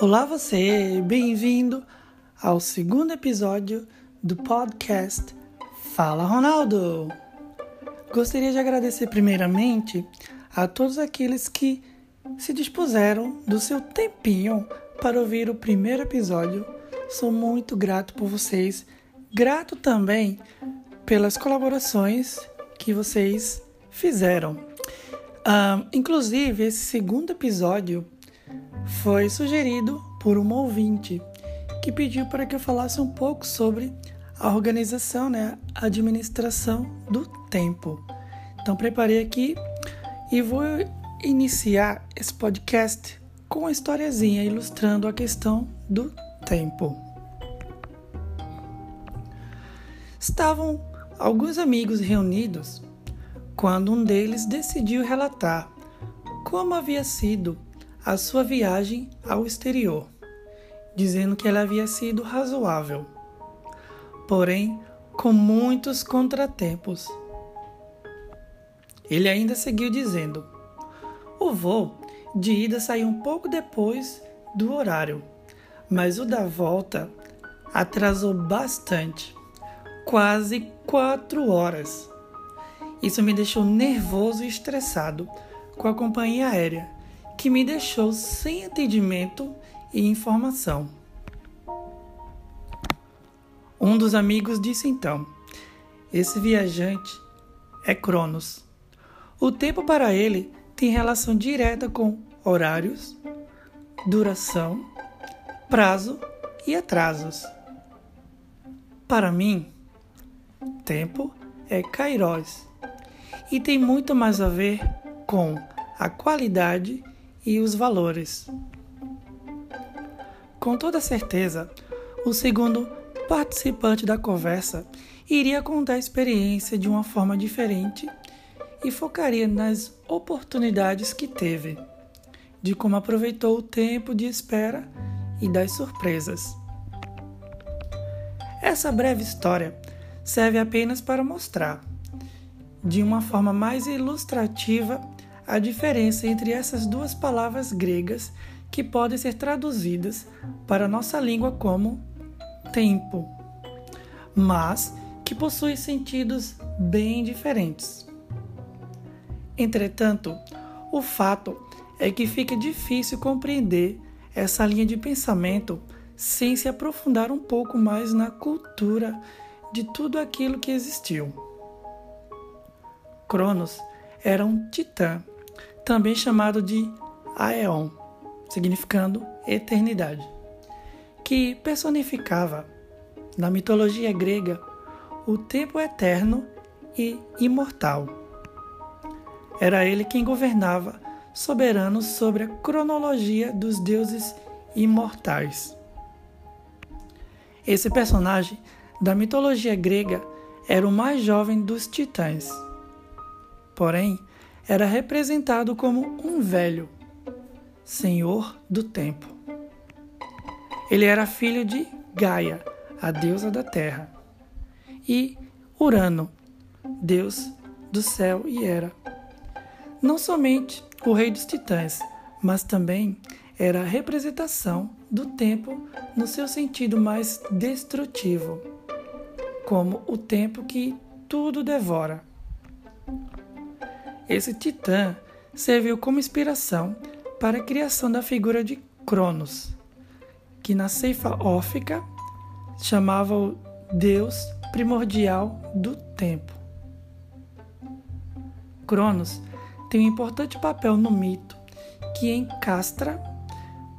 Olá você, bem-vindo ao segundo episódio do podcast Fala Ronaldo. Gostaria de agradecer primeiramente a todos aqueles que se dispuseram do seu tempinho para ouvir o primeiro episódio. Sou muito grato por vocês, grato também pelas colaborações que vocês fizeram. Uh, inclusive, esse segundo episódio foi sugerido por uma ouvinte que pediu para que eu falasse um pouco sobre a organização, né, a administração do tempo. Então preparei aqui e vou iniciar esse podcast com uma historiazinha ilustrando a questão do tempo. Estavam alguns amigos reunidos quando um deles decidiu relatar como havia sido a sua viagem ao exterior, dizendo que ela havia sido razoável, porém com muitos contratempos. Ele ainda seguiu dizendo: O voo de ida saiu um pouco depois do horário, mas o da volta atrasou bastante quase quatro horas. Isso me deixou nervoso e estressado com a companhia aérea que me deixou sem atendimento e informação. Um dos amigos disse então: Esse viajante é Cronos. O tempo para ele tem relação direta com horários, duração, prazo e atrasos. Para mim, tempo é Kairos e tem muito mais a ver com a qualidade e os valores. Com toda certeza, o segundo participante da conversa iria contar a experiência de uma forma diferente e focaria nas oportunidades que teve, de como aproveitou o tempo de espera e das surpresas. Essa breve história serve apenas para mostrar, de uma forma mais ilustrativa, a diferença entre essas duas palavras gregas que podem ser traduzidas para nossa língua como tempo, mas que possuem sentidos bem diferentes. Entretanto, o fato é que fica difícil compreender essa linha de pensamento sem se aprofundar um pouco mais na cultura de tudo aquilo que existiu. Cronos era um titã também chamado de Aeon, significando eternidade, que personificava, na mitologia grega, o tempo eterno e imortal. Era ele quem governava, soberano sobre a cronologia dos deuses imortais. Esse personagem da mitologia grega era o mais jovem dos titãs. Porém, era representado como um velho, senhor do tempo. Ele era filho de Gaia, a deusa da terra, e Urano, deus do céu e era. Não somente o rei dos titãs, mas também era a representação do tempo no seu sentido mais destrutivo, como o tempo que tudo devora. Esse titã serviu como inspiração para a criação da figura de Cronos, que na ceifa órfica chamava o Deus primordial do tempo. Cronos tem um importante papel no mito que encastra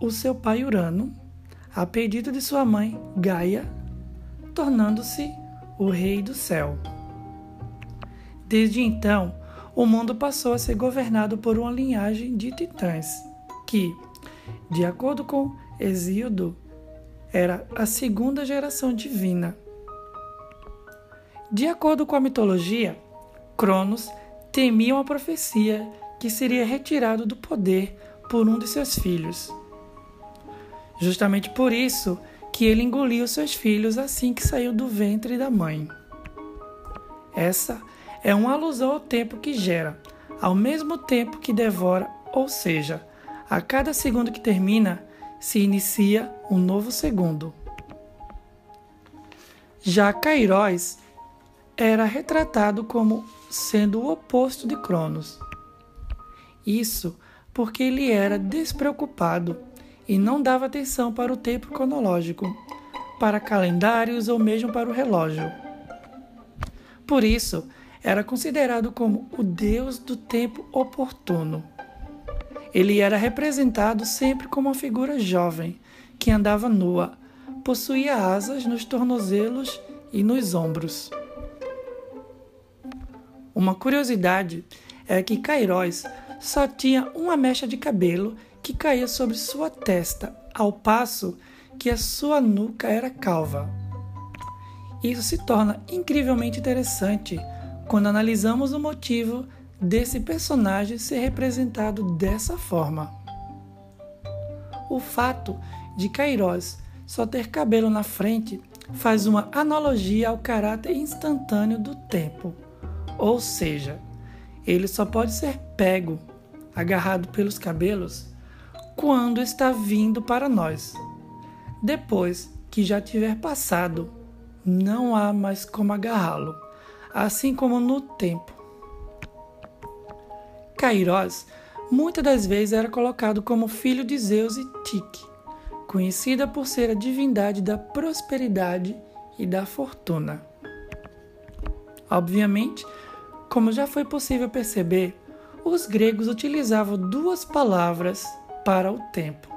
o seu pai Urano, a pedido de sua mãe Gaia, tornando-se o rei do céu. Desde então, o mundo passou a ser governado por uma linhagem de titãs, que, de acordo com Hesíodo, era a segunda geração divina. De acordo com a mitologia, Cronos temia uma profecia que seria retirado do poder por um de seus filhos. Justamente por isso que ele engoliu seus filhos assim que saiu do ventre da mãe. Essa é uma alusão ao tempo que gera, ao mesmo tempo que devora, ou seja, a cada segundo que termina, se inicia um novo segundo. Já Cairóis era retratado como sendo o oposto de Cronos. Isso porque ele era despreocupado e não dava atenção para o tempo cronológico, para calendários ou mesmo para o relógio. Por isso, era considerado como o deus do tempo oportuno. Ele era representado sempre como uma figura jovem, que andava nua, possuía asas nos tornozelos e nos ombros. Uma curiosidade é que Cairóis só tinha uma mecha de cabelo que caía sobre sua testa, ao passo que a sua nuca era calva. Isso se torna incrivelmente interessante quando analisamos o motivo desse personagem ser representado dessa forma. O fato de Kairos só ter cabelo na frente faz uma analogia ao caráter instantâneo do tempo, ou seja, ele só pode ser pego, agarrado pelos cabelos, quando está vindo para nós. Depois que já tiver passado, não há mais como agarrá-lo, assim como no tempo. Kairos muitas das vezes era colocado como filho de Zeus e Tique, conhecida por ser a divindade da prosperidade e da fortuna. Obviamente, como já foi possível perceber, os gregos utilizavam duas palavras para o tempo: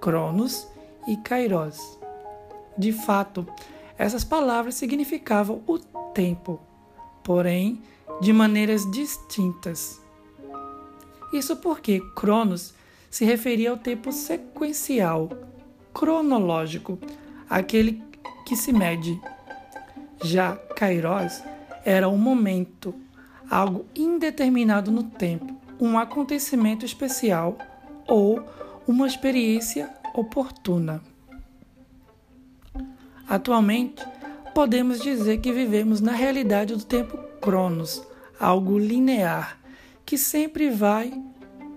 Cronos e Kairos. De fato, essas palavras significavam o tempo, porém de maneiras distintas. Isso porque Cronos se referia ao tempo sequencial, cronológico, aquele que se mede. Já Kairos era um momento, algo indeterminado no tempo, um acontecimento especial ou uma experiência oportuna. Atualmente, podemos dizer que vivemos na realidade do tempo Cronos, algo linear, que sempre vai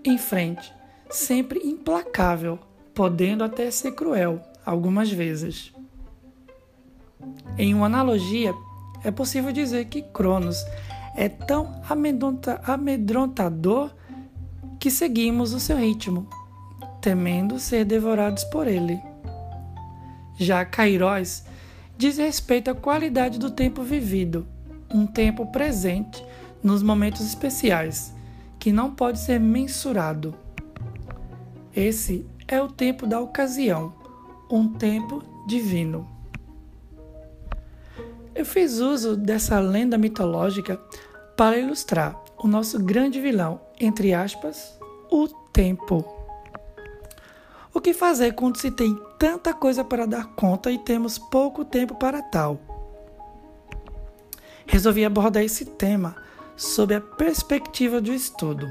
em frente, sempre implacável, podendo até ser cruel algumas vezes. Em uma analogia, é possível dizer que Cronos é tão amedrontador que seguimos o seu ritmo, temendo ser devorados por ele. Já Kairos diz respeito à qualidade do tempo vivido, um tempo presente nos momentos especiais, que não pode ser mensurado. Esse é o tempo da ocasião, um tempo divino. Eu fiz uso dessa lenda mitológica para ilustrar o nosso grande vilão, entre aspas, o tempo. O que fazer quando se tem tanta coisa para dar conta e temos pouco tempo para tal? Resolvi abordar esse tema sob a perspectiva do estudo.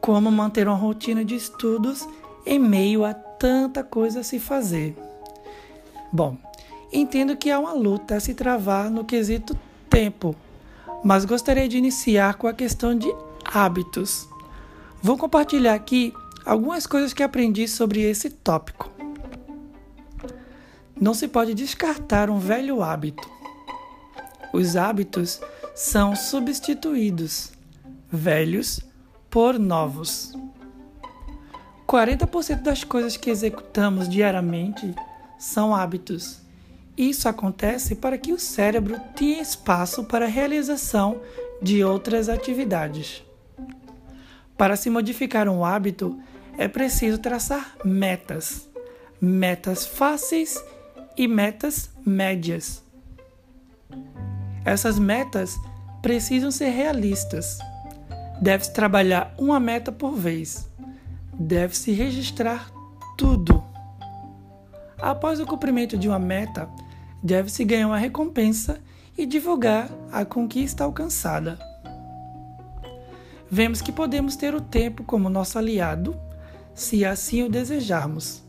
Como manter uma rotina de estudos em meio a tanta coisa a se fazer. Bom, entendo que há uma luta a se travar no quesito tempo, mas gostaria de iniciar com a questão de hábitos. Vou compartilhar aqui algumas coisas que aprendi sobre esse tópico. Não se pode descartar um velho hábito. Os hábitos são substituídos, velhos por novos. 40% das coisas que executamos diariamente são hábitos. Isso acontece para que o cérebro tenha espaço para a realização de outras atividades. Para se modificar um hábito, é preciso traçar metas, metas fáceis e metas médias. Essas metas precisam ser realistas. Deve-se trabalhar uma meta por vez. Deve-se registrar tudo. Após o cumprimento de uma meta, deve-se ganhar uma recompensa e divulgar a conquista alcançada. Vemos que podemos ter o tempo como nosso aliado, se assim o desejarmos.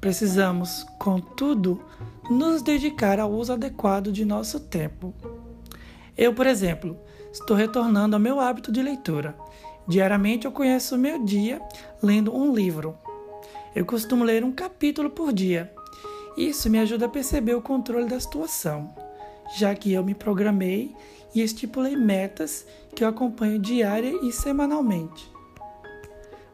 Precisamos, contudo, nos dedicar ao uso adequado de nosso tempo. Eu, por exemplo, estou retornando ao meu hábito de leitura. Diariamente eu conheço o meu dia lendo um livro. Eu costumo ler um capítulo por dia. Isso me ajuda a perceber o controle da situação, já que eu me programei e estipulei metas que eu acompanho diária e semanalmente.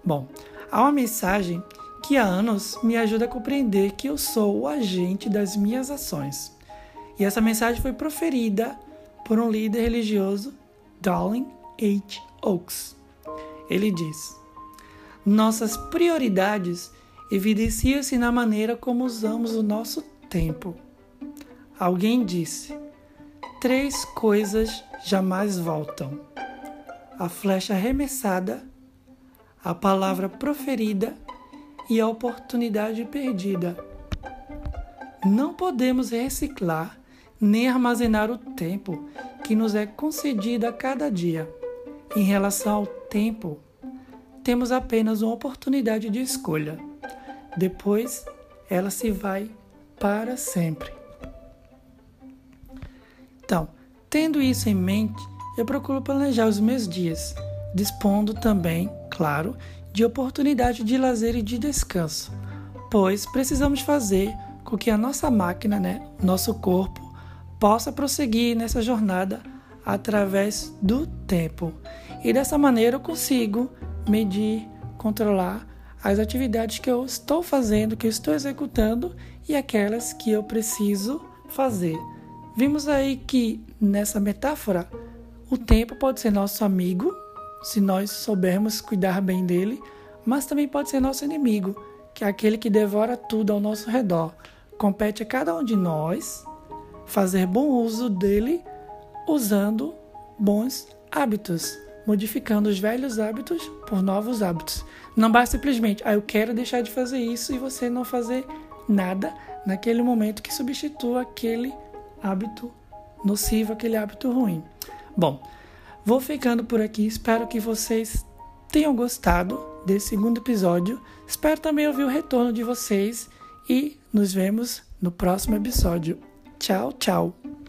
Bom, há uma mensagem que há anos me ajuda a compreender que eu sou o agente das minhas ações. E essa mensagem foi proferida por um líder religioso, Darling H. Oaks. Ele diz: Nossas prioridades evidenciam-se na maneira como usamos o nosso tempo. Alguém disse: Três coisas jamais voltam: a flecha arremessada, a palavra proferida e a oportunidade perdida. Não podemos reciclar nem armazenar o tempo que nos é concedido a cada dia. Em relação ao tempo, temos apenas uma oportunidade de escolha. Depois, ela se vai para sempre. Então, tendo isso em mente, eu procuro planejar os meus dias, dispondo também, claro, de oportunidade de lazer e de descanso, pois precisamos fazer com que a nossa máquina, né, nosso corpo, possa prosseguir nessa jornada através do tempo. E dessa maneira eu consigo medir, controlar as atividades que eu estou fazendo, que eu estou executando e aquelas que eu preciso fazer. Vimos aí que nessa metáfora o tempo pode ser nosso amigo se nós soubermos cuidar bem dele, mas também pode ser nosso inimigo, que é aquele que devora tudo ao nosso redor. Compete a cada um de nós fazer bom uso dele usando bons hábitos, modificando os velhos hábitos por novos hábitos. Não basta simplesmente, ah, eu quero deixar de fazer isso e você não fazer nada naquele momento que substitua aquele hábito nocivo, aquele hábito ruim. Bom, Vou ficando por aqui, espero que vocês tenham gostado desse segundo episódio. Espero também ouvir o retorno de vocês e nos vemos no próximo episódio. Tchau, tchau!